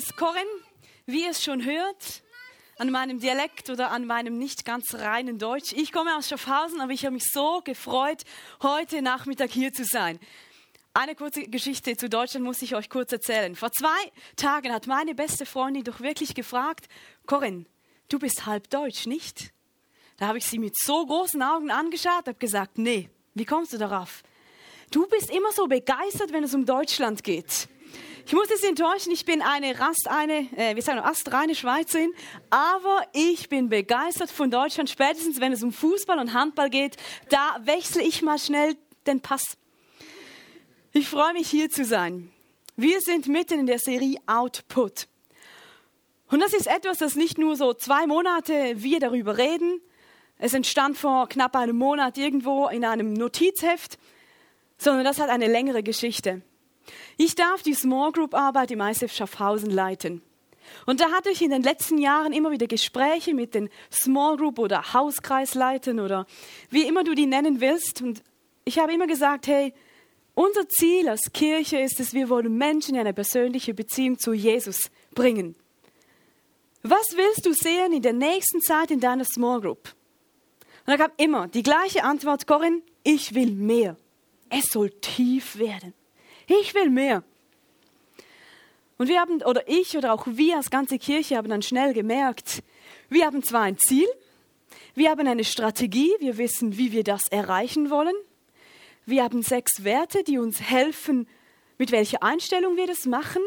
ist Corinne, wie ihr es schon hört, an meinem Dialekt oder an meinem nicht ganz reinen Deutsch. Ich komme aus Schaffhausen, aber ich habe mich so gefreut, heute Nachmittag hier zu sein. Eine kurze Geschichte zu Deutschland muss ich euch kurz erzählen. Vor zwei Tagen hat meine beste Freundin doch wirklich gefragt, Corinne, du bist halb deutsch, nicht? Da habe ich sie mit so großen Augen angeschaut, habe gesagt, nee, wie kommst du darauf? Du bist immer so begeistert, wenn es um Deutschland geht. Ich muss es enttäuschen, ich bin eine Rast, eine, äh, wie sagen wir, astreine Schweizerin, aber ich bin begeistert von Deutschland, spätestens wenn es um Fußball und Handball geht, da wechsle ich mal schnell den Pass. Ich freue mich hier zu sein. Wir sind mitten in der Serie Output. Und das ist etwas, das nicht nur so zwei Monate wir darüber reden. Es entstand vor knapp einem Monat irgendwo in einem Notizheft, sondern das hat eine längere Geschichte. Ich darf die Small Group Arbeit im ISF Schaffhausen leiten. Und da hatte ich in den letzten Jahren immer wieder Gespräche mit den Small Group oder Hauskreisleitern oder wie immer du die nennen willst. Und ich habe immer gesagt, hey, unser Ziel als Kirche ist es, wir wollen Menschen in eine persönliche Beziehung zu Jesus bringen. Was willst du sehen in der nächsten Zeit in deiner Small Group? Und da gab immer die gleiche Antwort, Corinne, ich will mehr. Es soll tief werden. Ich will mehr. Und wir haben, oder ich oder auch wir als ganze Kirche haben dann schnell gemerkt, wir haben zwar ein Ziel, wir haben eine Strategie, wir wissen, wie wir das erreichen wollen. Wir haben sechs Werte, die uns helfen, mit welcher Einstellung wir das machen.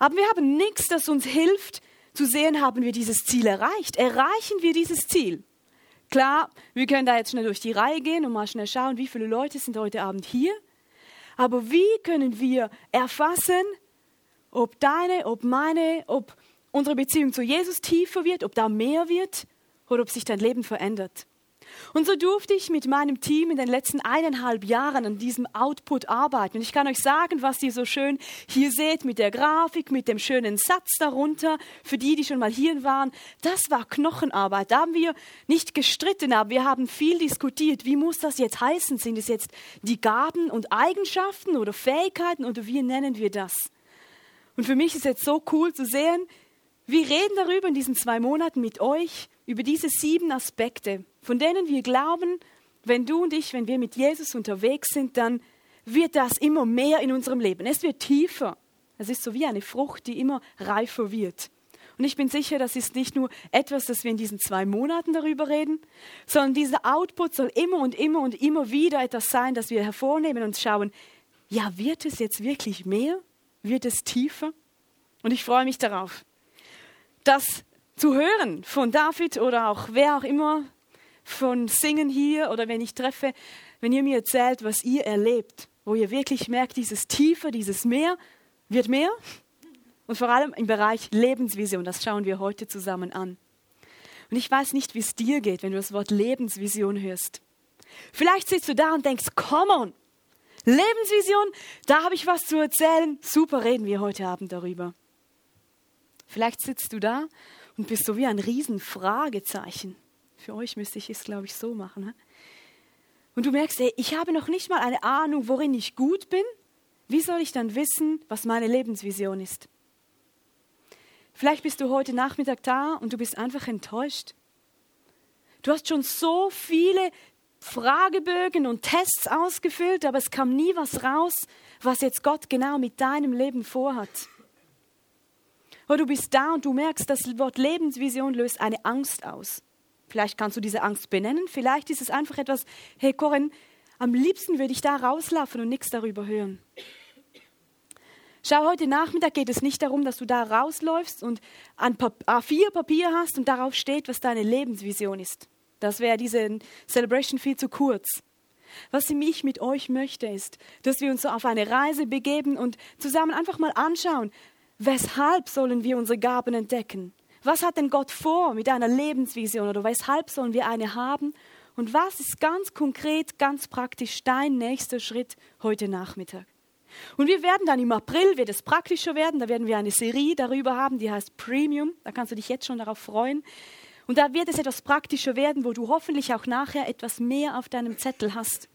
Aber wir haben nichts, das uns hilft, zu sehen, haben wir dieses Ziel erreicht. Erreichen wir dieses Ziel? Klar, wir können da jetzt schnell durch die Reihe gehen und mal schnell schauen, wie viele Leute sind heute Abend hier. Aber wie können wir erfassen, ob deine, ob meine, ob unsere Beziehung zu Jesus tiefer wird, ob da mehr wird oder ob sich dein Leben verändert? Und so durfte ich mit meinem Team in den letzten eineinhalb Jahren an diesem Output arbeiten. Und ich kann euch sagen, was ihr so schön hier seht mit der Grafik, mit dem schönen Satz darunter. Für die, die schon mal hier waren, das war Knochenarbeit. Da haben wir nicht gestritten, aber wir haben viel diskutiert. Wie muss das jetzt heißen? Sind es jetzt die Gaben und Eigenschaften oder Fähigkeiten oder wie nennen wir das? Und für mich ist jetzt so cool zu sehen, wir reden darüber in diesen zwei Monaten mit euch, über diese sieben Aspekte, von denen wir glauben, wenn du und ich, wenn wir mit Jesus unterwegs sind, dann wird das immer mehr in unserem Leben. Es wird tiefer. Es ist so wie eine Frucht, die immer reifer wird. Und ich bin sicher, das ist nicht nur etwas, das wir in diesen zwei Monaten darüber reden, sondern dieser Output soll immer und immer und immer wieder etwas sein, das wir hervornehmen und schauen, ja, wird es jetzt wirklich mehr? Wird es tiefer? Und ich freue mich darauf, dass zu hören von David oder auch wer auch immer von Singen hier oder wenn ich treffe, wenn ihr mir erzählt, was ihr erlebt, wo ihr wirklich merkt, dieses Tiefe, dieses Meer wird mehr und vor allem im Bereich Lebensvision, das schauen wir heute zusammen an. Und ich weiß nicht, wie es dir geht, wenn du das Wort Lebensvision hörst. Vielleicht sitzt du da und denkst, come on, Lebensvision, da habe ich was zu erzählen. Super, reden wir heute Abend darüber. Vielleicht sitzt du da und bist so wie ein Riesenfragezeichen. Für euch müsste ich es, glaube ich, so machen. He? Und du merkst, ey, ich habe noch nicht mal eine Ahnung, worin ich gut bin. Wie soll ich dann wissen, was meine Lebensvision ist? Vielleicht bist du heute Nachmittag da und du bist einfach enttäuscht. Du hast schon so viele Fragebögen und Tests ausgefüllt, aber es kam nie was raus, was jetzt Gott genau mit deinem Leben vorhat. Oder du bist da und du merkst, das Wort Lebensvision löst eine Angst aus. Vielleicht kannst du diese Angst benennen, vielleicht ist es einfach etwas, hey Corinne, am liebsten würde ich da rauslaufen und nichts darüber hören. Schau, heute Nachmittag geht es nicht darum, dass du da rausläufst und ein A4 Papier hast und darauf steht, was deine Lebensvision ist. Das wäre diese Celebration viel zu kurz. Was ich mit euch möchte, ist, dass wir uns so auf eine Reise begeben und zusammen einfach mal anschauen, Weshalb sollen wir unsere Gaben entdecken? Was hat denn Gott vor mit einer Lebensvision oder weshalb sollen wir eine haben? Und was ist ganz konkret, ganz praktisch dein nächster Schritt heute Nachmittag? Und wir werden dann im April, wird es praktischer werden, da werden wir eine Serie darüber haben, die heißt Premium, da kannst du dich jetzt schon darauf freuen. Und da wird es etwas praktischer werden, wo du hoffentlich auch nachher etwas mehr auf deinem Zettel hast.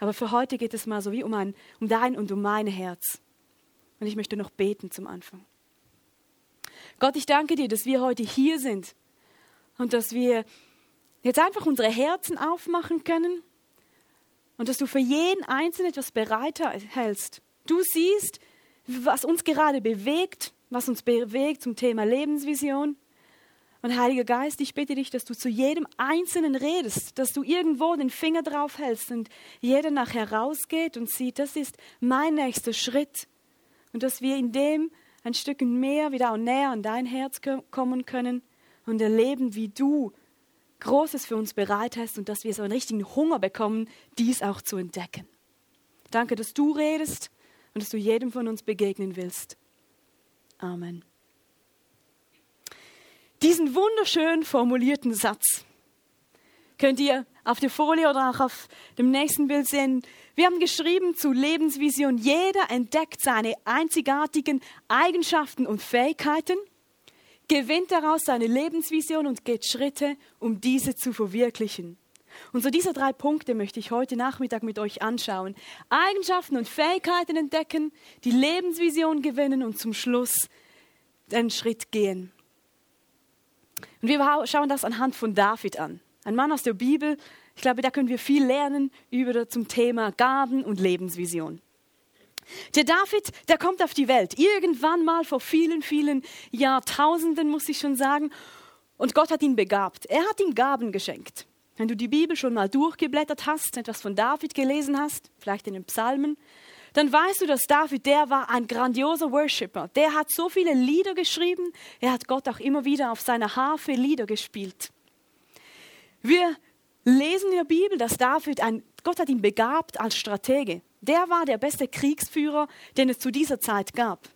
Aber für heute geht es mal so wie um, ein, um dein und um mein Herz. Und ich möchte noch beten zum Anfang. Gott, ich danke dir, dass wir heute hier sind und dass wir jetzt einfach unsere Herzen aufmachen können und dass du für jeden Einzelnen etwas bereit hältst. Du siehst, was uns gerade bewegt, was uns bewegt zum Thema Lebensvision. Und Heiliger Geist, ich bitte dich, dass du zu jedem Einzelnen redest, dass du irgendwo den Finger drauf hältst und jeder nachher rausgeht und sieht, das ist mein nächster Schritt. Und dass wir in dem ein Stück mehr wieder auch näher an dein Herz kommen können und erleben, wie du Großes für uns bereit hast und dass wir so einen richtigen Hunger bekommen, dies auch zu entdecken. Danke, dass du redest und dass du jedem von uns begegnen willst. Amen. Diesen wunderschön formulierten Satz könnt ihr auf der Folie oder auch auf dem nächsten Bild sehen. Wir haben geschrieben zu Lebensvision, jeder entdeckt seine einzigartigen Eigenschaften und Fähigkeiten gewinnt daraus seine Lebensvision und geht Schritte, um diese zu verwirklichen. Und so diese drei Punkte möchte ich heute Nachmittag mit euch anschauen. Eigenschaften und Fähigkeiten entdecken, die Lebensvision gewinnen und zum Schluss den Schritt gehen. Und wir schauen das anhand von David an. Ein Mann aus der Bibel. Ich glaube, da können wir viel lernen über zum Thema Gaben und Lebensvision. Der David, der kommt auf die Welt, irgendwann mal vor vielen, vielen Jahrtausenden, muss ich schon sagen. Und Gott hat ihn begabt. Er hat ihm Gaben geschenkt. Wenn du die Bibel schon mal durchgeblättert hast, etwas von David gelesen hast, vielleicht in den Psalmen, dann weißt du, dass David, der war ein grandioser Worshipper. Der hat so viele Lieder geschrieben. Er hat Gott auch immer wieder auf seiner Harfe Lieder gespielt. Wir lesen in der Bibel, dass David ein, Gott hat ihn begabt als Stratege. Der war der beste Kriegsführer, den es zu dieser Zeit gab.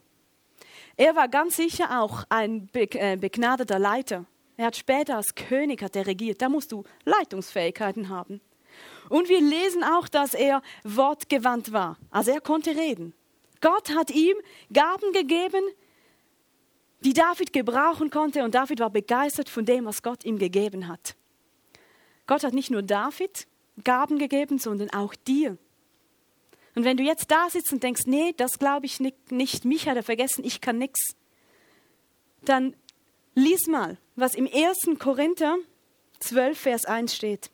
Er war ganz sicher auch ein äh, begnadeter Leiter. Er hat später als König hat er regiert. Da musst du Leitungsfähigkeiten haben. Und wir lesen auch, dass er wortgewandt war. Also er konnte reden. Gott hat ihm Gaben gegeben, die David gebrauchen konnte. Und David war begeistert von dem, was Gott ihm gegeben hat. Gott hat nicht nur David Gaben gegeben, sondern auch dir. Und wenn du jetzt da sitzt und denkst, nee, das glaube ich nicht, mich hat er vergessen, ich kann nichts, dann lies mal, was im 1. Korinther 12, Vers 1 steht.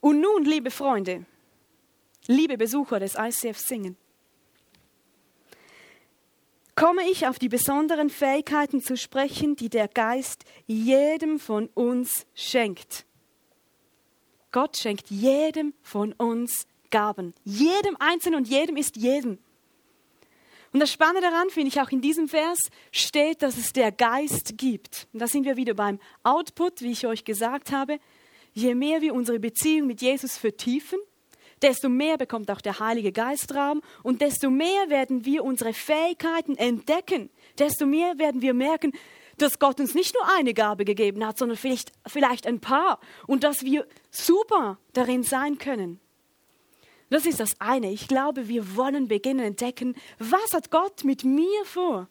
Und nun, liebe Freunde, liebe Besucher des ICF Singen, komme ich auf die besonderen Fähigkeiten zu sprechen, die der Geist jedem von uns schenkt. Gott schenkt jedem von uns Gaben. Jedem Einzelnen und jedem ist jedem. Und das Spannende daran, finde ich auch in diesem Vers, steht, dass es der Geist gibt. Und da sind wir wieder beim Output, wie ich euch gesagt habe. Je mehr wir unsere Beziehung mit Jesus vertiefen, desto mehr bekommt auch der Heilige Geist Raum und desto mehr werden wir unsere Fähigkeiten entdecken, desto mehr werden wir merken, dass Gott uns nicht nur eine Gabe gegeben hat, sondern vielleicht, vielleicht ein paar und dass wir super darin sein können. Das ist das eine. Ich glaube, wir wollen beginnen entdecken, was hat Gott mit mir vor.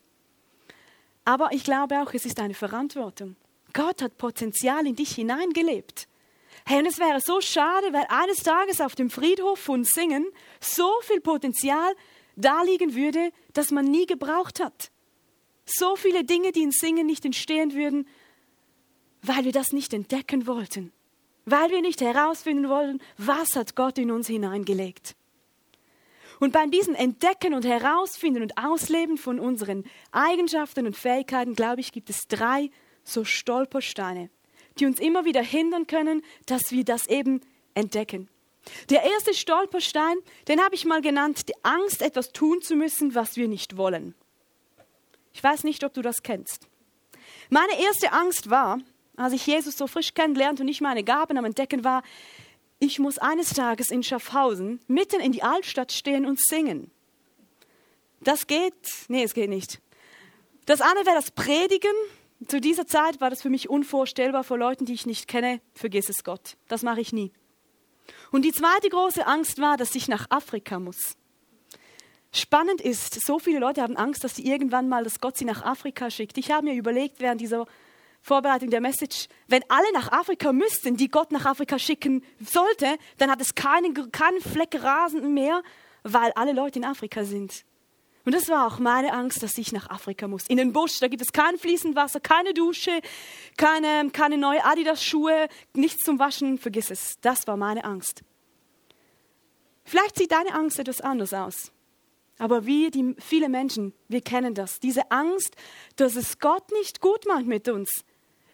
Aber ich glaube auch, es ist eine Verantwortung. Gott hat Potenzial in dich hineingelebt. Hey, und es wäre so schade, weil eines Tages auf dem Friedhof von Singen so viel Potenzial da liegen würde, das man nie gebraucht hat. So viele Dinge, die in Singen nicht entstehen würden, weil wir das nicht entdecken wollten weil wir nicht herausfinden wollen, was hat Gott in uns hineingelegt. Und beim diesem Entdecken und Herausfinden und Ausleben von unseren Eigenschaften und Fähigkeiten, glaube ich, gibt es drei so Stolpersteine, die uns immer wieder hindern können, dass wir das eben entdecken. Der erste Stolperstein, den habe ich mal genannt, die Angst, etwas tun zu müssen, was wir nicht wollen. Ich weiß nicht, ob du das kennst. Meine erste Angst war, als ich Jesus so frisch kennenlernte und ich meine Gaben am Entdecken war, ich muss eines Tages in Schaffhausen mitten in die Altstadt stehen und singen. Das geht? Nee, es geht nicht. Das eine wäre das Predigen. Zu dieser Zeit war das für mich unvorstellbar vor Leuten, die ich nicht kenne. Vergiss es Gott. Das mache ich nie. Und die zweite große Angst war, dass ich nach Afrika muss. Spannend ist, so viele Leute haben Angst, dass sie irgendwann mal, dass Gott sie nach Afrika schickt. Ich habe mir überlegt während dieser Vorbereitung der Message, wenn alle nach Afrika müssten, die Gott nach Afrika schicken sollte, dann hat es keinen, keinen Fleck Rasen mehr, weil alle Leute in Afrika sind. Und das war auch meine Angst, dass ich nach Afrika muss. In den Busch, da gibt es kein fließend Wasser, keine Dusche, keine, keine neue Adidas-Schuhe, nichts zum Waschen, vergiss es. Das war meine Angst. Vielleicht sieht deine Angst etwas anders aus. Aber wir, die, viele Menschen, wir kennen das. Diese Angst, dass es Gott nicht gut macht mit uns.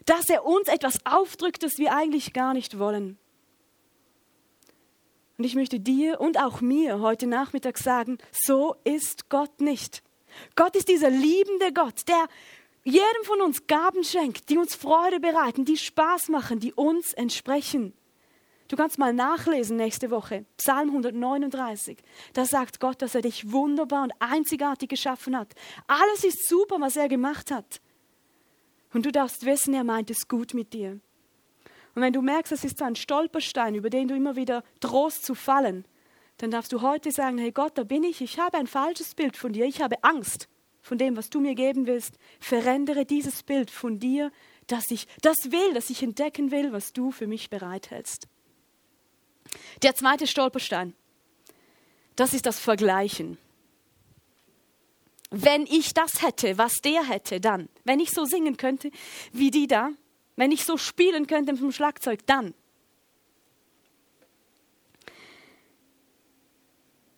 Dass er uns etwas aufdrückt, das wir eigentlich gar nicht wollen. Und ich möchte dir und auch mir heute Nachmittag sagen, so ist Gott nicht. Gott ist dieser liebende Gott, der jedem von uns Gaben schenkt, die uns Freude bereiten, die Spaß machen, die uns entsprechen. Du kannst mal nachlesen nächste Woche, Psalm 139. Da sagt Gott, dass er dich wunderbar und einzigartig geschaffen hat. Alles ist super, was er gemacht hat. Und du darfst wissen, er meint es gut mit dir. Und wenn du merkst, es ist so ein Stolperstein, über den du immer wieder drohst zu fallen, dann darfst du heute sagen, hey Gott, da bin ich, ich habe ein falsches Bild von dir, ich habe Angst von dem, was du mir geben willst. Verändere dieses Bild von dir, dass ich das will, dass ich entdecken will, was du für mich bereithältst. Der zweite Stolperstein, das ist das Vergleichen. Wenn ich das hätte, was der hätte, dann, wenn ich so singen könnte wie die da, wenn ich so spielen könnte vom Schlagzeug, dann.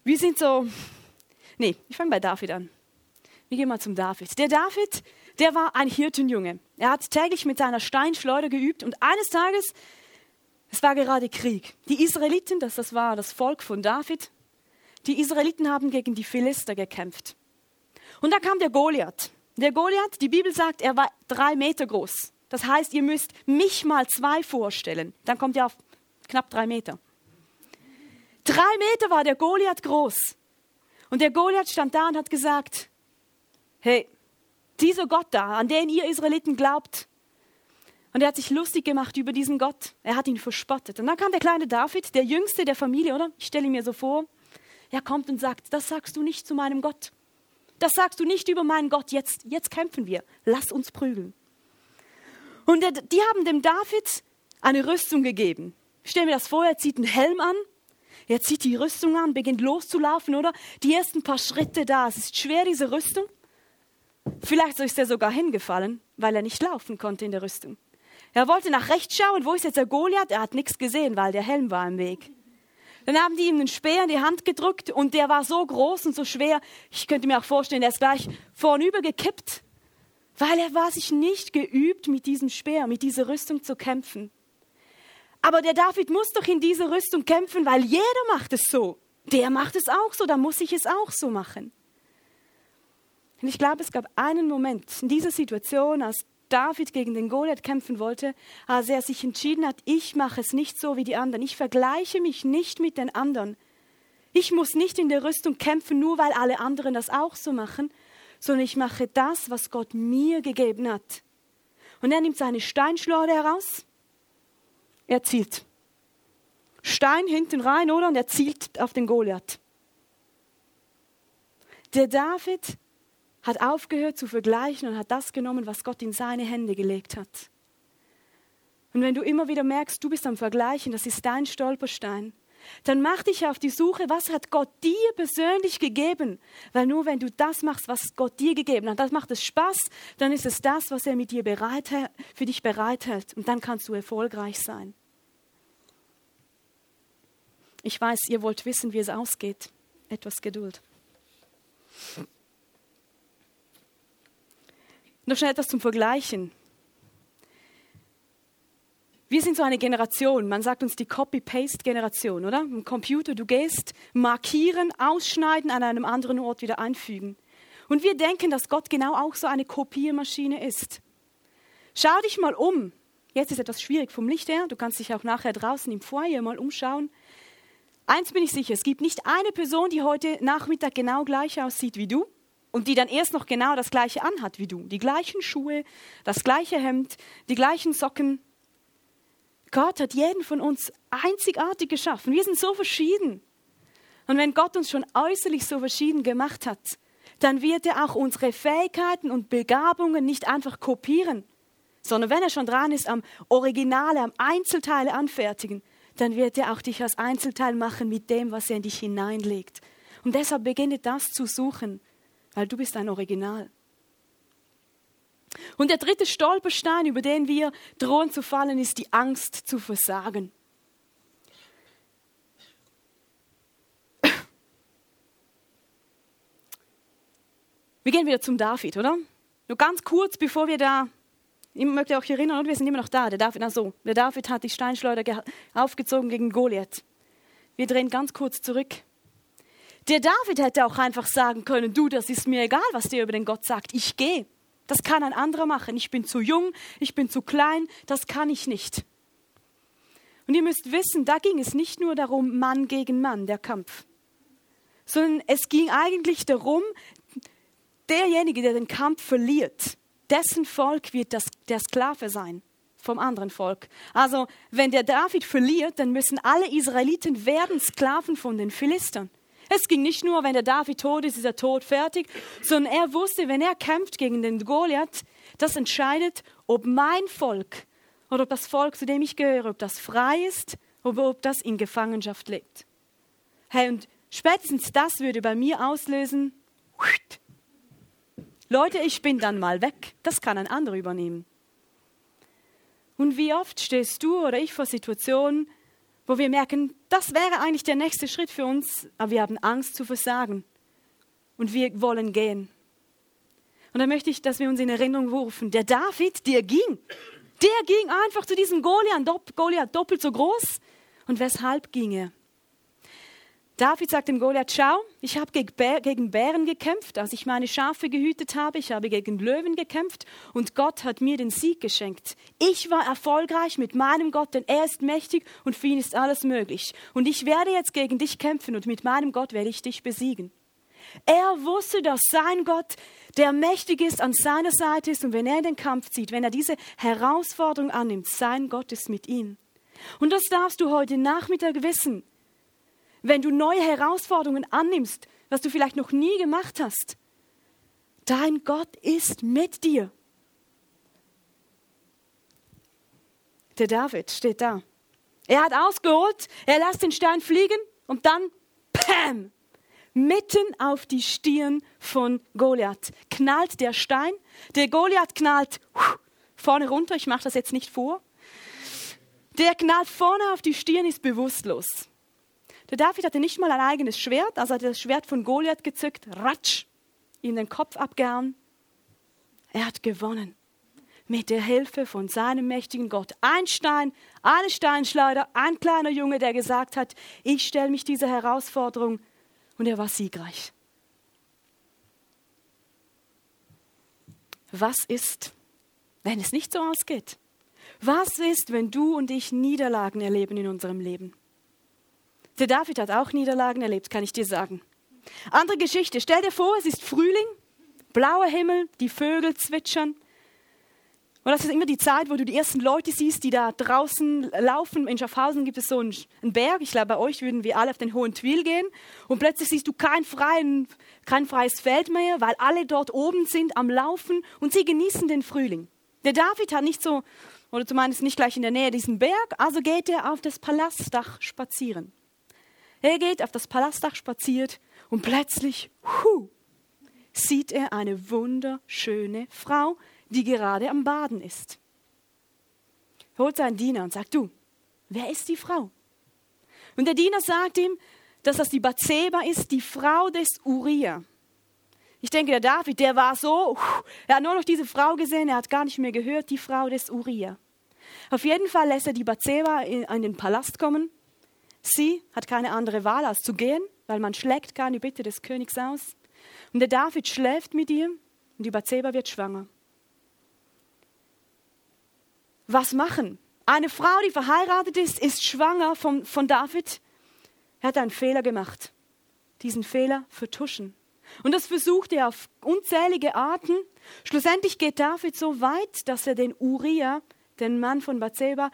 Wir sind so, nee, ich fange bei David an. Wir gehen mal zum David. Der David, der war ein Hirtenjunge. Er hat täglich mit seiner Steinschleuder geübt und eines Tages, es war gerade Krieg. Die Israeliten, das, das war das Volk von David, die Israeliten haben gegen die Philister gekämpft. Und da kam der Goliath. Der Goliath, die Bibel sagt, er war drei Meter groß. Das heißt, ihr müsst mich mal zwei vorstellen. Dann kommt ihr auf knapp drei Meter. Drei Meter war der Goliath groß. Und der Goliath stand da und hat gesagt, hey, dieser Gott da, an den ihr Israeliten glaubt, und er hat sich lustig gemacht über diesen Gott. Er hat ihn verspottet. Und dann kam der kleine David, der jüngste der Familie, oder? Ich stelle ihn mir so vor. Er kommt und sagt, das sagst du nicht zu meinem Gott. Das sagst du nicht über meinen Gott. Jetzt, jetzt kämpfen wir. Lass uns prügeln. Und der, die haben dem David eine Rüstung gegeben. Stell mir das vor, er zieht einen Helm an, er zieht die Rüstung an, beginnt loszulaufen, oder? Die ersten paar Schritte da, es ist schwer, diese Rüstung. Vielleicht ist er sogar hingefallen, weil er nicht laufen konnte in der Rüstung. Er wollte nach rechts schauen, wo ist jetzt der Goliath? Er hat nichts gesehen, weil der Helm war im Weg. Dann haben die ihm einen Speer in die Hand gedrückt und der war so groß und so schwer, ich könnte mir auch vorstellen, der ist gleich vornüber gekippt weil er war sich nicht geübt, mit diesem Speer, mit dieser Rüstung zu kämpfen. Aber der David muss doch in dieser Rüstung kämpfen, weil jeder macht es so. Der macht es auch so, dann muss ich es auch so machen. Und ich glaube, es gab einen Moment in dieser Situation, als David gegen den Goliath kämpfen wollte, als er sich entschieden hat, ich mache es nicht so wie die anderen. Ich vergleiche mich nicht mit den anderen. Ich muss nicht in der Rüstung kämpfen, nur weil alle anderen das auch so machen, sondern ich mache das, was Gott mir gegeben hat. Und er nimmt seine Steinschleuder heraus, er zielt. Stein hinten rein, oder? Und er zielt auf den Goliath. Der David hat aufgehört zu vergleichen und hat das genommen, was Gott in seine Hände gelegt hat. Und wenn du immer wieder merkst, du bist am Vergleichen, das ist dein Stolperstein, dann mach dich auf die Suche, was hat Gott dir persönlich gegeben? Weil nur wenn du das machst, was Gott dir gegeben hat, das macht es Spaß, dann ist es das, was er mit dir bereit, für dich bereithält. Und dann kannst du erfolgreich sein. Ich weiß, ihr wollt wissen, wie es ausgeht. Etwas Geduld. Noch schnell etwas zum Vergleichen. Wir sind so eine Generation, man sagt uns die Copy-Paste-Generation, oder? Im Computer, du gehst, markieren, ausschneiden, an einem anderen Ort wieder einfügen. Und wir denken, dass Gott genau auch so eine Kopiermaschine ist. Schau dich mal um. Jetzt ist etwas schwierig vom Licht her, du kannst dich auch nachher draußen im Foyer mal umschauen. Eins bin ich sicher, es gibt nicht eine Person, die heute Nachmittag genau gleich aussieht wie du und die dann erst noch genau das gleiche anhat wie du. Die gleichen Schuhe, das gleiche Hemd, die gleichen Socken, Gott hat jeden von uns einzigartig geschaffen. Wir sind so verschieden. Und wenn Gott uns schon äußerlich so verschieden gemacht hat, dann wird er auch unsere Fähigkeiten und Begabungen nicht einfach kopieren, sondern wenn er schon dran ist am Originale, am Einzelteile anfertigen, dann wird er auch dich als Einzelteil machen mit dem, was er in dich hineinlegt. Und deshalb beginne das zu suchen, weil du bist ein Original. Und der dritte Stolperstein, über den wir drohen zu fallen, ist die Angst zu versagen. Wir gehen wieder zum David, oder? Nur ganz kurz, bevor wir da, ich möchte euch erinnern, wir sind immer noch da, der David, also, der David hat die Steinschleuder aufgezogen gegen Goliath. Wir drehen ganz kurz zurück. Der David hätte auch einfach sagen können, du, das ist mir egal, was dir über den Gott sagt, ich gehe. Das kann ein anderer machen. Ich bin zu jung, ich bin zu klein, das kann ich nicht. Und ihr müsst wissen, da ging es nicht nur darum, Mann gegen Mann, der Kampf, sondern es ging eigentlich darum, derjenige, der den Kampf verliert, dessen Volk wird das, der Sklave sein vom anderen Volk. Also wenn der David verliert, dann müssen alle Israeliten werden Sklaven von den Philistern. Es ging nicht nur, wenn der David tot ist, ist er tot, fertig, sondern er wusste, wenn er kämpft gegen den Goliath, das entscheidet, ob mein Volk oder ob das Volk, zu dem ich gehöre, ob das frei ist oder ob das in Gefangenschaft lebt. Hey, und spätestens das würde bei mir auslösen, Leute, ich bin dann mal weg. Das kann ein anderer übernehmen. Und wie oft stehst du oder ich vor Situationen, wo wir merken, das wäre eigentlich der nächste Schritt für uns, aber wir haben Angst zu versagen. Und wir wollen gehen. Und da möchte ich, dass wir uns in Erinnerung rufen, der David, der ging. Der ging einfach zu diesem Goliath, Goliath doppelt so groß. Und weshalb ging er? David sagt dem Goliath, schau, ich habe gegen Bären gekämpft, als ich meine Schafe gehütet habe, ich habe gegen Löwen gekämpft und Gott hat mir den Sieg geschenkt. Ich war erfolgreich mit meinem Gott, denn er ist mächtig und für ihn ist alles möglich. Und ich werde jetzt gegen dich kämpfen und mit meinem Gott werde ich dich besiegen. Er wusste, dass sein Gott, der mächtig ist, an seiner Seite ist und wenn er in den Kampf zieht, wenn er diese Herausforderung annimmt, sein Gott ist mit ihm. Und das darfst du heute Nachmittag wissen wenn du neue Herausforderungen annimmst, was du vielleicht noch nie gemacht hast. Dein Gott ist mit dir. Der David steht da. Er hat ausgeholt, er lässt den Stein fliegen und dann, Pam, mitten auf die Stirn von Goliath knallt der Stein. Der Goliath knallt vorne runter, ich mache das jetzt nicht vor. Der knallt vorne auf die Stirn, ist bewusstlos. Der David hatte nicht mal ein eigenes Schwert, also hat er das Schwert von Goliath gezückt, ratsch, ihm den Kopf abgehauen. Er hat gewonnen. Mit der Hilfe von seinem mächtigen Gott. Ein Stein, eine Steinschleuder, ein kleiner Junge, der gesagt hat, ich stelle mich dieser Herausforderung. Und er war siegreich. Was ist, wenn es nicht so ausgeht? Was ist, wenn du und ich Niederlagen erleben in unserem Leben? Der David hat auch Niederlagen erlebt, kann ich dir sagen. Andere Geschichte. Stell dir vor, es ist Frühling, blauer Himmel, die Vögel zwitschern. Und das ist immer die Zeit, wo du die ersten Leute siehst, die da draußen laufen. In Schaffhausen gibt es so einen, Berg. Ich glaube, bei euch würden wir alle auf den Hohen Twil gehen. Und plötzlich siehst du kein, freien, kein freies Feld mehr, weil alle dort oben sind am Laufen und sie genießen den Frühling. Der David hat nicht so, oder zumindest nicht gleich in der Nähe diesen Berg, also geht er auf das Palastdach spazieren. Er geht auf das Palastdach spaziert und plötzlich, hu, sieht er eine wunderschöne Frau, die gerade am Baden ist. Er holt seinen Diener und sagt, du, wer ist die Frau? Und der Diener sagt ihm, dass das die Bathseba ist, die Frau des Uriah. Ich denke, der David, der war so, er hat nur noch diese Frau gesehen, er hat gar nicht mehr gehört, die Frau des Uriah. Auf jeden Fall lässt er die Bathseba in, in den Palast kommen Sie hat keine andere Wahl, als zu gehen, weil man schlägt keine Bitte des Königs aus. Und der David schläft mit ihr und die Bathseba wird schwanger. Was machen? Eine Frau, die verheiratet ist, ist schwanger von, von David. Er hat einen Fehler gemacht. Diesen Fehler vertuschen. Und das versucht er auf unzählige Arten. Schlussendlich geht David so weit, dass er den Uriah, den Mann von Bathseba,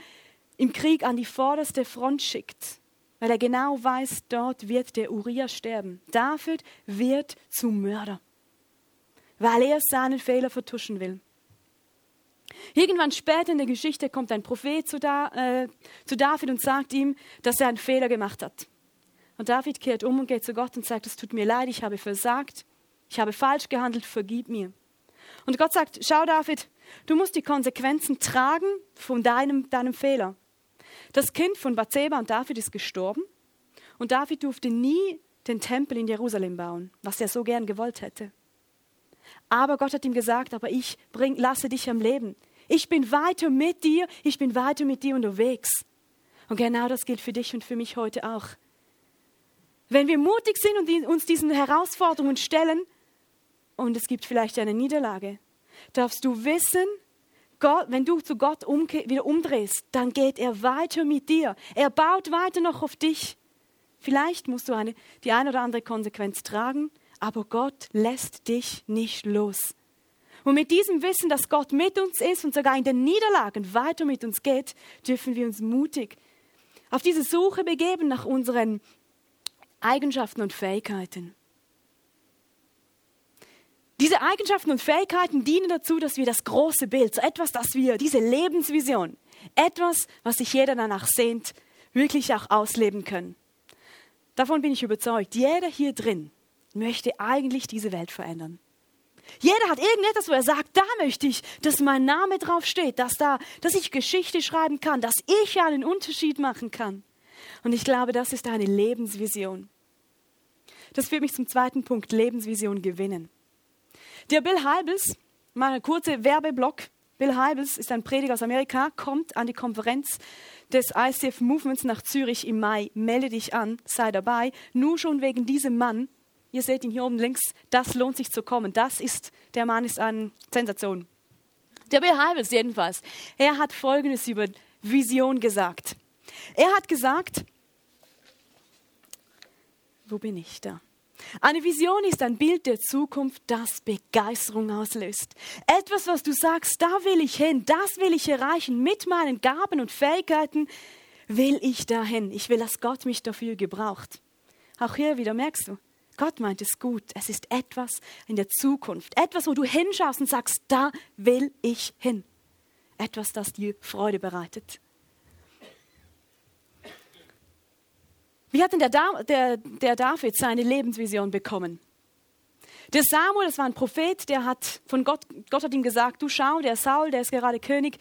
im Krieg an die vorderste Front schickt weil er genau weiß, dort wird der Uriah sterben. David wird zum Mörder, weil er seinen Fehler vertuschen will. Irgendwann später in der Geschichte kommt ein Prophet zu, da, äh, zu David und sagt ihm, dass er einen Fehler gemacht hat. Und David kehrt um und geht zu Gott und sagt, es tut mir leid, ich habe versagt. Ich habe falsch gehandelt, vergib mir. Und Gott sagt, schau David, du musst die Konsequenzen tragen von deinem, deinem Fehler. Das Kind von Bathseba und David ist gestorben und David durfte nie den Tempel in Jerusalem bauen, was er so gern gewollt hätte. Aber Gott hat ihm gesagt, aber ich bring, lasse dich am Leben. Ich bin weiter mit dir, ich bin weiter mit dir unterwegs. Und genau das gilt für dich und für mich heute auch. Wenn wir mutig sind und uns diesen Herausforderungen stellen, und es gibt vielleicht eine Niederlage, darfst du wissen, Gott, wenn du zu Gott wieder umdrehst, dann geht er weiter mit dir. Er baut weiter noch auf dich. Vielleicht musst du eine, die eine oder andere Konsequenz tragen, aber Gott lässt dich nicht los. Und mit diesem Wissen, dass Gott mit uns ist und sogar in den Niederlagen weiter mit uns geht, dürfen wir uns mutig auf diese Suche begeben nach unseren Eigenschaften und Fähigkeiten. Diese Eigenschaften und Fähigkeiten dienen dazu, dass wir das große Bild, so etwas, dass wir diese Lebensvision, etwas, was sich jeder danach sehnt, wirklich auch ausleben können. Davon bin ich überzeugt. Jeder hier drin möchte eigentlich diese Welt verändern. Jeder hat irgendetwas, wo er sagt, da möchte ich, dass mein Name drauf steht, dass da, dass ich Geschichte schreiben kann, dass ich einen Unterschied machen kann. Und ich glaube, das ist eine Lebensvision. Das führt mich zum zweiten Punkt, Lebensvision gewinnen. Der Bill Heibels, mal ein kurzer Werbeblock. Bill Heibels ist ein Prediger aus Amerika, kommt an die Konferenz des ICF Movements nach Zürich im Mai. Melde dich an, sei dabei. Nur schon wegen diesem Mann, ihr seht ihn hier oben links, das lohnt sich zu kommen. Das ist, der Mann ist eine Sensation. Der Bill Hybels jedenfalls, er hat Folgendes über Vision gesagt. Er hat gesagt, wo bin ich da? Eine Vision ist ein Bild der Zukunft, das Begeisterung auslöst. Etwas, was du sagst, da will ich hin, das will ich erreichen, mit meinen Gaben und Fähigkeiten will ich dahin. Ich will, dass Gott mich dafür gebraucht. Auch hier wieder merkst du, Gott meint es gut. Es ist etwas in der Zukunft. Etwas, wo du hinschaust und sagst, da will ich hin. Etwas, das dir Freude bereitet. Wie hat denn der, der, der David seine Lebensvision bekommen? Der Samuel, das war ein Prophet, der hat von Gott, Gott hat ihm gesagt, du schau, der Saul, der ist gerade König,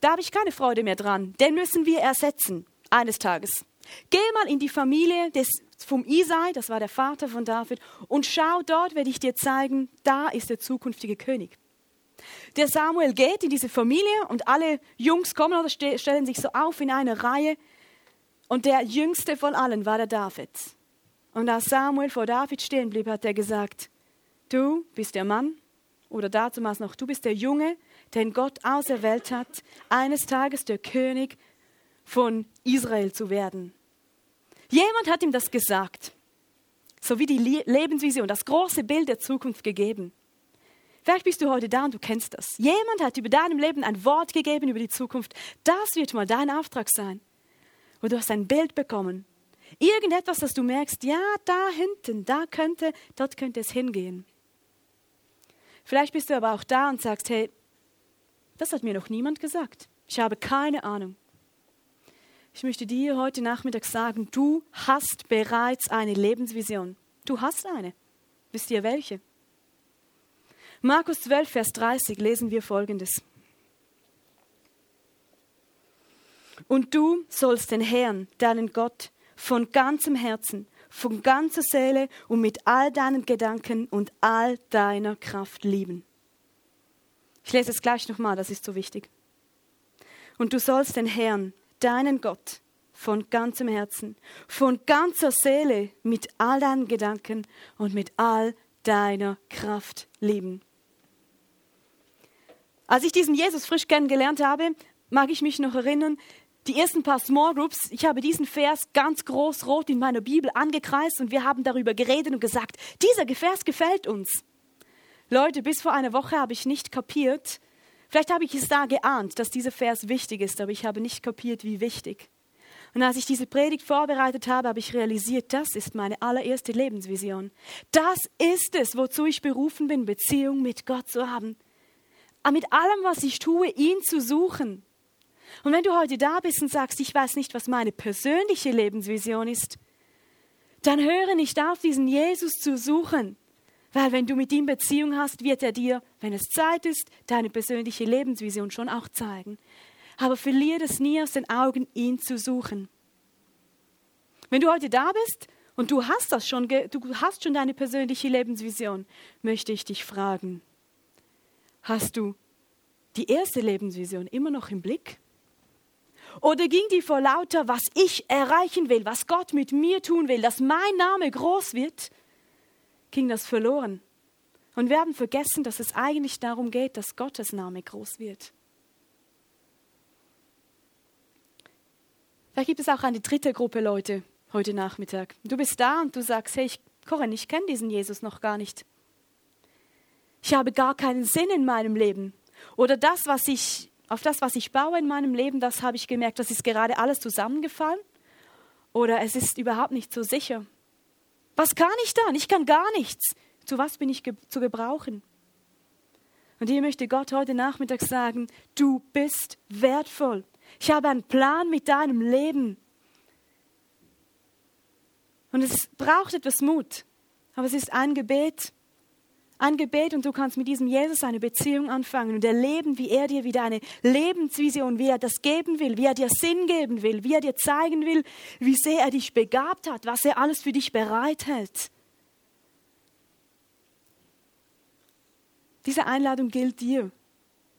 da habe ich keine Freude mehr dran. Den müssen wir ersetzen, eines Tages. Geh mal in die Familie des, vom Isai, das war der Vater von David, und schau, dort werde ich dir zeigen, da ist der zukünftige König. Der Samuel geht in diese Familie und alle Jungs kommen oder stellen sich so auf in eine Reihe und der jüngste von allen war der David. Und als Samuel vor David stehen blieb, hat er gesagt, du bist der Mann, oder dazumals noch, du bist der Junge, den Gott auserwählt hat, eines Tages der König von Israel zu werden. Jemand hat ihm das gesagt, sowie die Lebensvision, das große Bild der Zukunft gegeben. Vielleicht bist du heute da und du kennst das. Jemand hat über deinem Leben ein Wort gegeben über die Zukunft. Das wird mal dein Auftrag sein wo du hast ein Bild bekommen. Irgendetwas, das du merkst, ja, da hinten, da könnte, dort könnte es hingehen. Vielleicht bist du aber auch da und sagst, hey, das hat mir noch niemand gesagt. Ich habe keine Ahnung. Ich möchte dir heute Nachmittag sagen, du hast bereits eine Lebensvision. Du hast eine. Wisst ihr welche? Markus 12, Vers 30 lesen wir folgendes. Und du sollst den Herrn, deinen Gott, von ganzem Herzen, von ganzer Seele und mit all deinen Gedanken und all deiner Kraft lieben. Ich lese es gleich nochmal, das ist so wichtig. Und du sollst den Herrn, deinen Gott, von ganzem Herzen, von ganzer Seele, mit all deinen Gedanken und mit all deiner Kraft lieben. Als ich diesen Jesus frisch kennengelernt habe, mag ich mich noch erinnern, die ersten paar Small Groups, ich habe diesen Vers ganz groß rot in meiner Bibel angekreist und wir haben darüber geredet und gesagt, dieser Vers gefällt uns. Leute, bis vor einer Woche habe ich nicht kapiert, vielleicht habe ich es da geahnt, dass dieser Vers wichtig ist, aber ich habe nicht kapiert, wie wichtig. Und als ich diese Predigt vorbereitet habe, habe ich realisiert, das ist meine allererste Lebensvision. Das ist es, wozu ich berufen bin, Beziehung mit Gott zu haben. mit allem, was ich tue, ihn zu suchen und wenn du heute da bist und sagst, ich weiß nicht, was meine persönliche Lebensvision ist, dann höre nicht auf, diesen Jesus zu suchen. Weil wenn du mit ihm Beziehung hast, wird er dir, wenn es Zeit ist, deine persönliche Lebensvision schon auch zeigen. Aber verliere es nie aus den Augen, ihn zu suchen. Wenn du heute da bist und du hast das schon, du hast schon deine persönliche Lebensvision, möchte ich dich fragen, hast du die erste Lebensvision immer noch im Blick? Oder ging die vor lauter, was ich erreichen will, was Gott mit mir tun will, dass mein Name groß wird? ging das verloren. Und wir haben vergessen, dass es eigentlich darum geht, dass Gottes Name groß wird. Vielleicht gibt es auch eine dritte Gruppe Leute heute Nachmittag. Du bist da und du sagst, hey, ich, Corinne, ich kenne diesen Jesus noch gar nicht. Ich habe gar keinen Sinn in meinem Leben. Oder das, was ich, auf das, was ich baue in meinem Leben, das habe ich gemerkt, das ist gerade alles zusammengefallen. Oder es ist überhaupt nicht so sicher. Was kann ich dann? Ich kann gar nichts. Zu was bin ich ge zu gebrauchen? Und hier möchte Gott heute Nachmittag sagen, du bist wertvoll. Ich habe einen Plan mit deinem Leben. Und es braucht etwas Mut, aber es ist ein Gebet, ein Gebet und du kannst mit diesem Jesus eine Beziehung anfangen und erleben, wie er dir wieder eine Lebensvision, wie er das geben will, wie er dir Sinn geben will, wie er dir zeigen will, wie sehr er dich begabt hat, was er alles für dich bereithält. Diese Einladung gilt dir,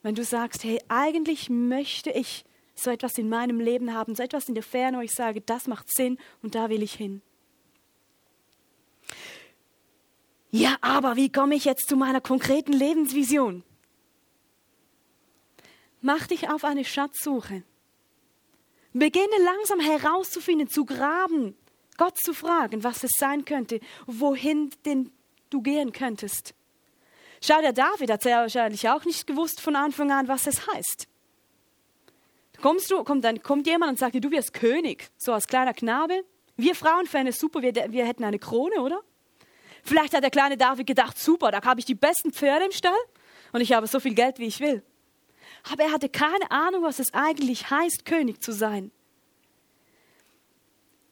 wenn du sagst, hey, eigentlich möchte ich so etwas in meinem Leben haben, so etwas in der Ferne, wo ich sage, das macht Sinn und da will ich hin. Ja, aber wie komme ich jetzt zu meiner konkreten Lebensvision? Mach dich auf eine Schatzsuche. Beginne langsam herauszufinden, zu graben, Gott zu fragen, was es sein könnte, wohin denn du gehen könntest. Schau, der David hat ja wahrscheinlich auch nicht gewusst von Anfang an, was es heißt. Kommst du, kommt, dann kommt jemand und sagt dir, du wirst König, so als kleiner Knabe. Wir Frauen fänden es super, wir, wir hätten eine Krone, oder? Vielleicht hat der kleine David gedacht, super, da habe ich die besten Pferde im Stall und ich habe so viel Geld, wie ich will. Aber er hatte keine Ahnung, was es eigentlich heißt, König zu sein.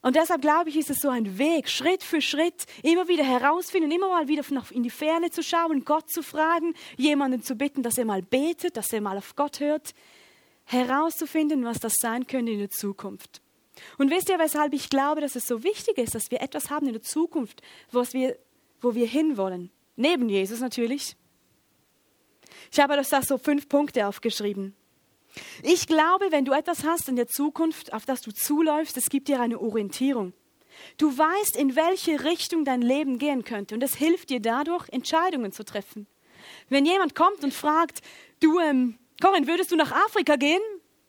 Und deshalb glaube ich, ist es so ein Weg, Schritt für Schritt, immer wieder herausfinden, immer mal wieder in die Ferne zu schauen, Gott zu fragen, jemanden zu bitten, dass er mal betet, dass er mal auf Gott hört, herauszufinden, was das sein könnte in der Zukunft. Und wisst ihr, weshalb ich glaube, dass es so wichtig ist, dass wir etwas haben in der Zukunft, was wir wo wir hinwollen. Neben Jesus natürlich. Ich habe das da so fünf Punkte aufgeschrieben. Ich glaube, wenn du etwas hast in der Zukunft, auf das du zuläufst, es gibt dir eine Orientierung. Du weißt, in welche Richtung dein Leben gehen könnte und es hilft dir dadurch, Entscheidungen zu treffen. Wenn jemand kommt und fragt, du, ähm, Corinne, würdest du nach Afrika gehen?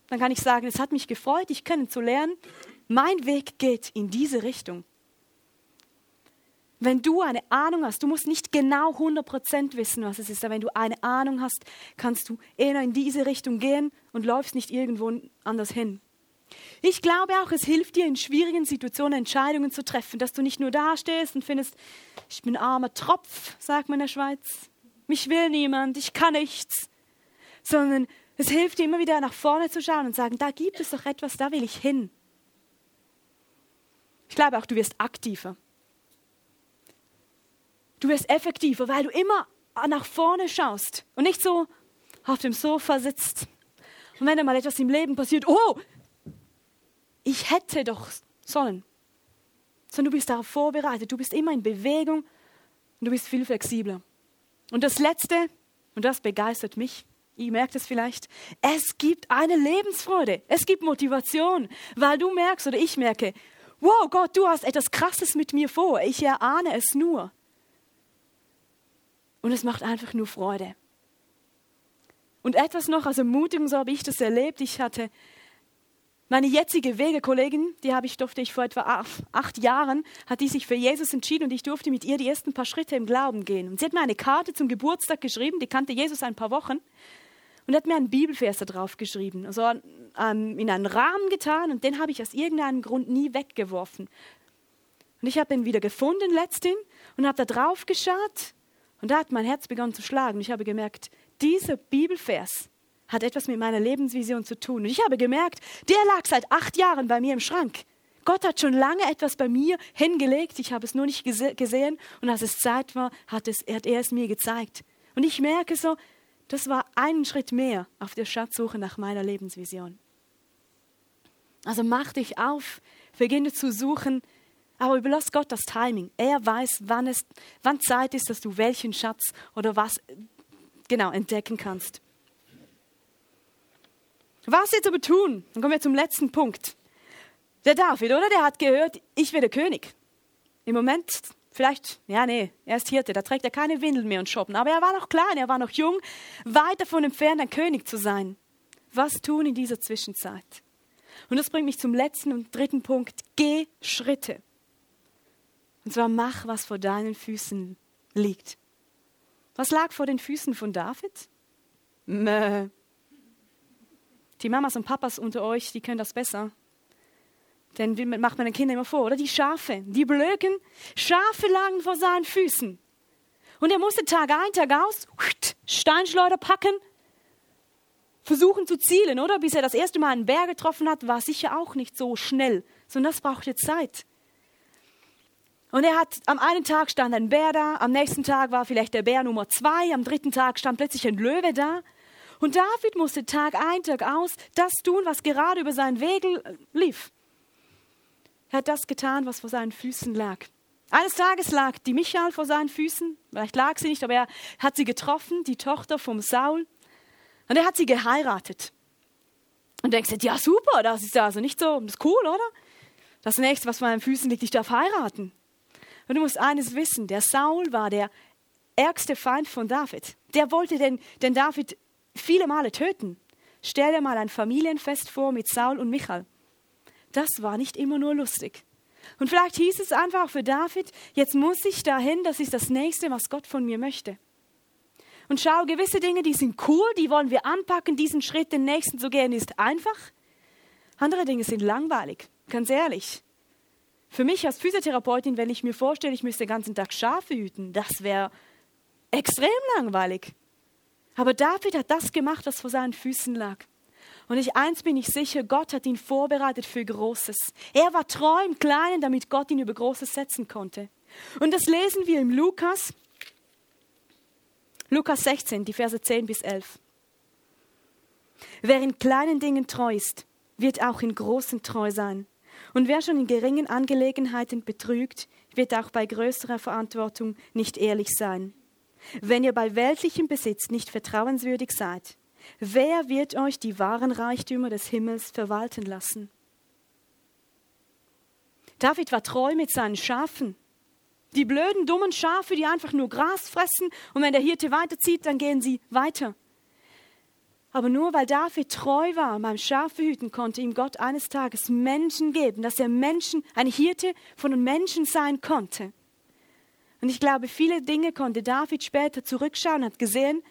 Dann kann ich sagen, es hat mich gefreut, dich kennenzulernen. Mein Weg geht in diese Richtung. Wenn du eine Ahnung hast, du musst nicht genau 100% wissen, was es ist, aber wenn du eine Ahnung hast, kannst du eher in diese Richtung gehen und läufst nicht irgendwo anders hin. Ich glaube auch, es hilft dir in schwierigen Situationen Entscheidungen zu treffen, dass du nicht nur dastehst und findest, ich bin armer Tropf, sagt man in der Schweiz. Mich will niemand, ich kann nichts. Sondern es hilft dir immer wieder nach vorne zu schauen und sagen, da gibt es doch etwas, da will ich hin. Ich glaube auch, du wirst aktiver. Du wirst effektiver, weil du immer nach vorne schaust und nicht so auf dem Sofa sitzt. Und wenn da mal etwas im Leben passiert, oh, ich hätte doch sollen. Sondern du bist darauf vorbereitet, du bist immer in Bewegung und du bist viel flexibler. Und das Letzte, und das begeistert mich, ihr merkt es vielleicht, es gibt eine Lebensfreude, es gibt Motivation, weil du merkst oder ich merke, wow Gott, du hast etwas Krasses mit mir vor, ich erahne es nur. Und es macht einfach nur Freude. Und etwas noch als Ermutigung, so habe ich das erlebt. Ich hatte meine jetzige Wegekollegin, die habe ich, durfte ich vor etwa acht Jahren, hat die sich für Jesus entschieden und ich durfte mit ihr die ersten paar Schritte im Glauben gehen. Und sie hat mir eine Karte zum Geburtstag geschrieben, die kannte Jesus ein paar Wochen und hat mir einen Bibelvers da drauf geschrieben, also in einen Rahmen getan und den habe ich aus irgendeinem Grund nie weggeworfen. Und ich habe ihn wieder gefunden letztens und habe da drauf geschaut und da hat mein Herz begonnen zu schlagen. Ich habe gemerkt, dieser Bibelvers hat etwas mit meiner Lebensvision zu tun. Und ich habe gemerkt, der lag seit acht Jahren bei mir im Schrank. Gott hat schon lange etwas bei mir hingelegt, ich habe es nur nicht gese gesehen und als es Zeit war, hat, es, hat er es mir gezeigt. Und ich merke so, das war einen Schritt mehr auf der Schatzsuche nach meiner Lebensvision. Also mach dich auf, beginne zu suchen, aber überlass Gott das Timing. Er weiß, wann, es, wann Zeit ist, dass du welchen Schatz oder was genau entdecken kannst. Was jetzt aber tun? Dann kommen wir zum letzten Punkt. Der David, oder? Der hat gehört, ich werde König. Im Moment vielleicht, ja, nee, er ist Hirte, da trägt er keine Windeln mehr und shoppen. Aber er war noch klein, er war noch jung, weit davon entfernt, ein König zu sein. Was tun in dieser Zwischenzeit? Und das bringt mich zum letzten und dritten Punkt. Geh Schritte. Und zwar mach, was vor deinen Füßen liegt. Was lag vor den Füßen von David? Mäh. Die Mamas und Papas unter euch, die können das besser. Denn wie macht man den Kindern immer vor, oder? Die Schafe, die Blöken, Schafe lagen vor seinen Füßen. Und er musste Tag ein, Tag aus Steinschleuder packen, versuchen zu zielen, oder? Bis er das erste Mal einen Bär getroffen hat, war sicher auch nicht so schnell, sondern das brauchte Zeit. Und er hat, am einen Tag stand ein Bär da, am nächsten Tag war vielleicht der Bär Nummer zwei, am dritten Tag stand plötzlich ein Löwe da. Und David musste Tag ein, Tag aus das tun, was gerade über seinen Weg lief. Er hat das getan, was vor seinen Füßen lag. Eines Tages lag die Michael vor seinen Füßen, vielleicht lag sie nicht, aber er hat sie getroffen, die Tochter vom Saul. Und er hat sie geheiratet. Und denkst du, ja super, das ist also nicht so, das ist cool, oder? Das nächste, was vor meinen Füßen liegt, ich darf heiraten. Und du musst eines wissen, der Saul war der ärgste Feind von David. Der wollte den, den David viele Male töten. Stell dir mal ein Familienfest vor mit Saul und Michael. Das war nicht immer nur lustig. Und vielleicht hieß es einfach für David, jetzt muss ich dahin, das ist das Nächste, was Gott von mir möchte. Und schau, gewisse Dinge, die sind cool, die wollen wir anpacken, diesen Schritt, den nächsten zu gehen, ist einfach. Andere Dinge sind langweilig, ganz ehrlich. Für mich als Physiotherapeutin, wenn ich mir vorstelle, ich müsste den ganzen Tag Schafe hüten, das wäre extrem langweilig. Aber David hat das gemacht, was vor seinen Füßen lag. Und ich eins bin ich sicher, Gott hat ihn vorbereitet für Großes. Er war treu im Kleinen, damit Gott ihn über Großes setzen konnte. Und das lesen wir im Lukas, Lukas 16, die Verse 10 bis 11. Wer in kleinen Dingen treu ist, wird auch in großen treu sein. Und wer schon in geringen Angelegenheiten betrügt, wird auch bei größerer Verantwortung nicht ehrlich sein. Wenn ihr bei weltlichem Besitz nicht vertrauenswürdig seid, wer wird euch die wahren Reichtümer des Himmels verwalten lassen? David war treu mit seinen Schafen. Die blöden, dummen Schafe, die einfach nur Gras fressen und wenn der Hirte weiterzieht, dann gehen sie weiter. Aber nur weil David treu war beim Schafehüten, konnte ihm Gott eines Tages Menschen geben, dass er Menschen, ein Hirte von den Menschen sein konnte. Und ich glaube, viele Dinge konnte David später zurückschauen und hat gesehen,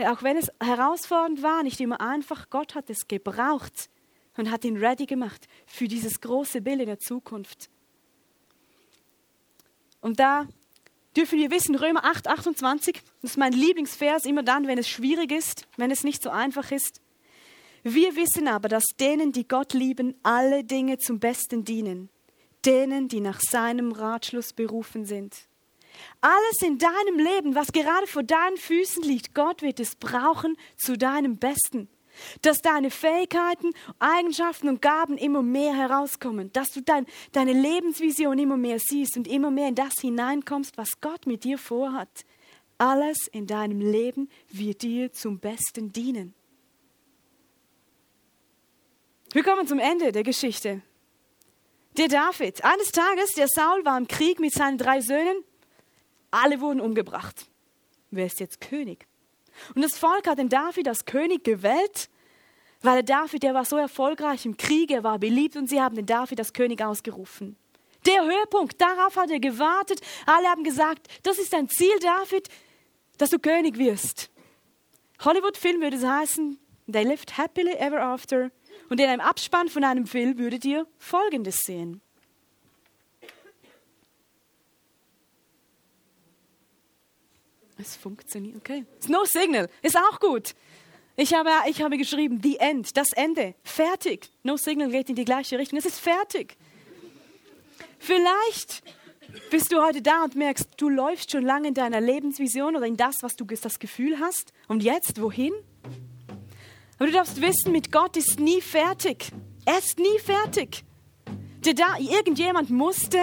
auch wenn es herausfordernd war, nicht immer einfach, Gott hat es gebraucht und hat ihn ready gemacht für dieses große Bild in der Zukunft. Und da dürfen wir wissen, Römer 8, 28, das ist mein Lieblingsvers, immer dann, wenn es schwierig ist, wenn es nicht so einfach ist. Wir wissen aber, dass denen, die Gott lieben, alle Dinge zum Besten dienen, denen, die nach seinem Ratschluss berufen sind. Alles in deinem Leben, was gerade vor deinen Füßen liegt, Gott wird es brauchen zu deinem Besten dass deine Fähigkeiten, Eigenschaften und Gaben immer mehr herauskommen, dass du dein, deine Lebensvision immer mehr siehst und immer mehr in das hineinkommst, was Gott mit dir vorhat. Alles in deinem Leben wird dir zum Besten dienen. Wir kommen zum Ende der Geschichte. Der David, eines Tages, der Saul war im Krieg mit seinen drei Söhnen, alle wurden umgebracht. Wer ist jetzt König? Und das Volk hat den David als König gewählt, weil der David, der war so erfolgreich im Krieg, er war beliebt und sie haben den David als König ausgerufen. Der Höhepunkt, darauf hat er gewartet. Alle haben gesagt, das ist dein Ziel, David, dass du König wirst. Hollywood-Film würde es heißen, They lived happily ever after. Und in einem Abspann von einem Film würdet ihr Folgendes sehen. Es funktioniert, okay. No Signal, ist auch gut. Ich habe, ich habe geschrieben, the end, das Ende, fertig. No Signal geht in die gleiche Richtung, es ist fertig. Vielleicht bist du heute da und merkst, du läufst schon lange in deiner Lebensvision oder in das, was du das Gefühl hast. Und jetzt wohin? Aber du darfst wissen, mit Gott ist nie fertig. Er ist nie fertig. Da, irgendjemand musste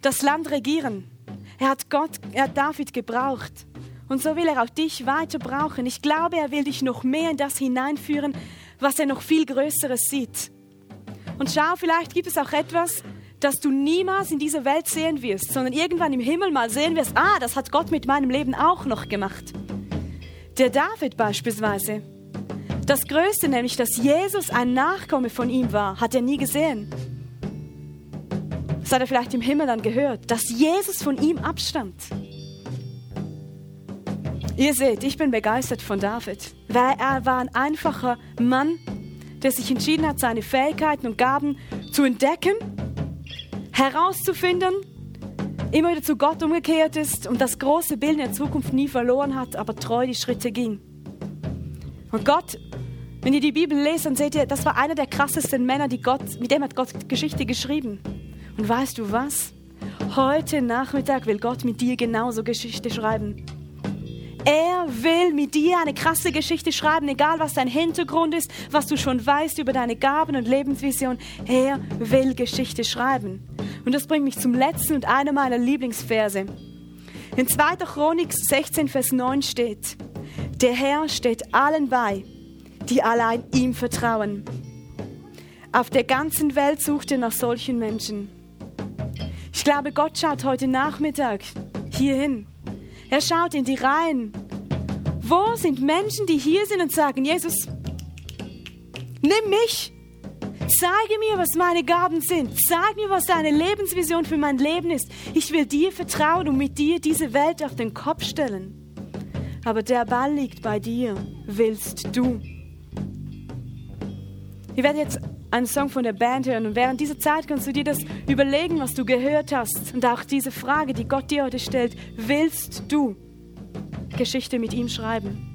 das Land regieren. Er hat Gott, er hat David gebraucht. Und so will er auch dich weiter brauchen. Ich glaube, er will dich noch mehr in das hineinführen, was er noch viel Größeres sieht. Und schau, vielleicht gibt es auch etwas, das du niemals in dieser Welt sehen wirst, sondern irgendwann im Himmel mal sehen wirst, ah, das hat Gott mit meinem Leben auch noch gemacht. Der David beispielsweise. Das Größte, nämlich, dass Jesus ein Nachkomme von ihm war, hat er nie gesehen. Das hat er vielleicht im Himmel dann gehört, dass Jesus von ihm abstammt. Ihr seht, ich bin begeistert von David, weil er war ein einfacher Mann, der sich entschieden hat, seine Fähigkeiten und Gaben zu entdecken, herauszufinden, immer wieder zu Gott umgekehrt ist und das große Bild in der Zukunft nie verloren hat, aber treu die Schritte ging. Und Gott, wenn ihr die Bibel lest, dann seht ihr, das war einer der krassesten Männer, die Gott, mit dem hat Gott Geschichte geschrieben. Und weißt du was? Heute Nachmittag will Gott mit dir genauso Geschichte schreiben. Er will mit dir eine krasse Geschichte schreiben, egal was dein Hintergrund ist, was du schon weißt über deine Gaben und Lebensvision. Er will Geschichte schreiben. Und das bringt mich zum letzten und einer meiner Lieblingsverse. In 2. Chronik 16, Vers 9 steht, der Herr steht allen bei, die allein ihm vertrauen. Auf der ganzen Welt sucht er nach solchen Menschen. Ich glaube, Gott schaut heute Nachmittag hierhin. Er schaut in die Reihen. Wo sind Menschen, die hier sind und sagen, Jesus, nimm mich. Zeige mir, was meine Gaben sind. Zeig mir, was deine Lebensvision für mein Leben ist. Ich will dir vertrauen und mit dir diese Welt auf den Kopf stellen. Aber der Ball liegt bei dir. Willst du? Ich werde jetzt einen Song von der Band hören und während dieser Zeit kannst du dir das überlegen, was du gehört hast und auch diese Frage, die Gott dir heute stellt, willst du Geschichte mit ihm schreiben?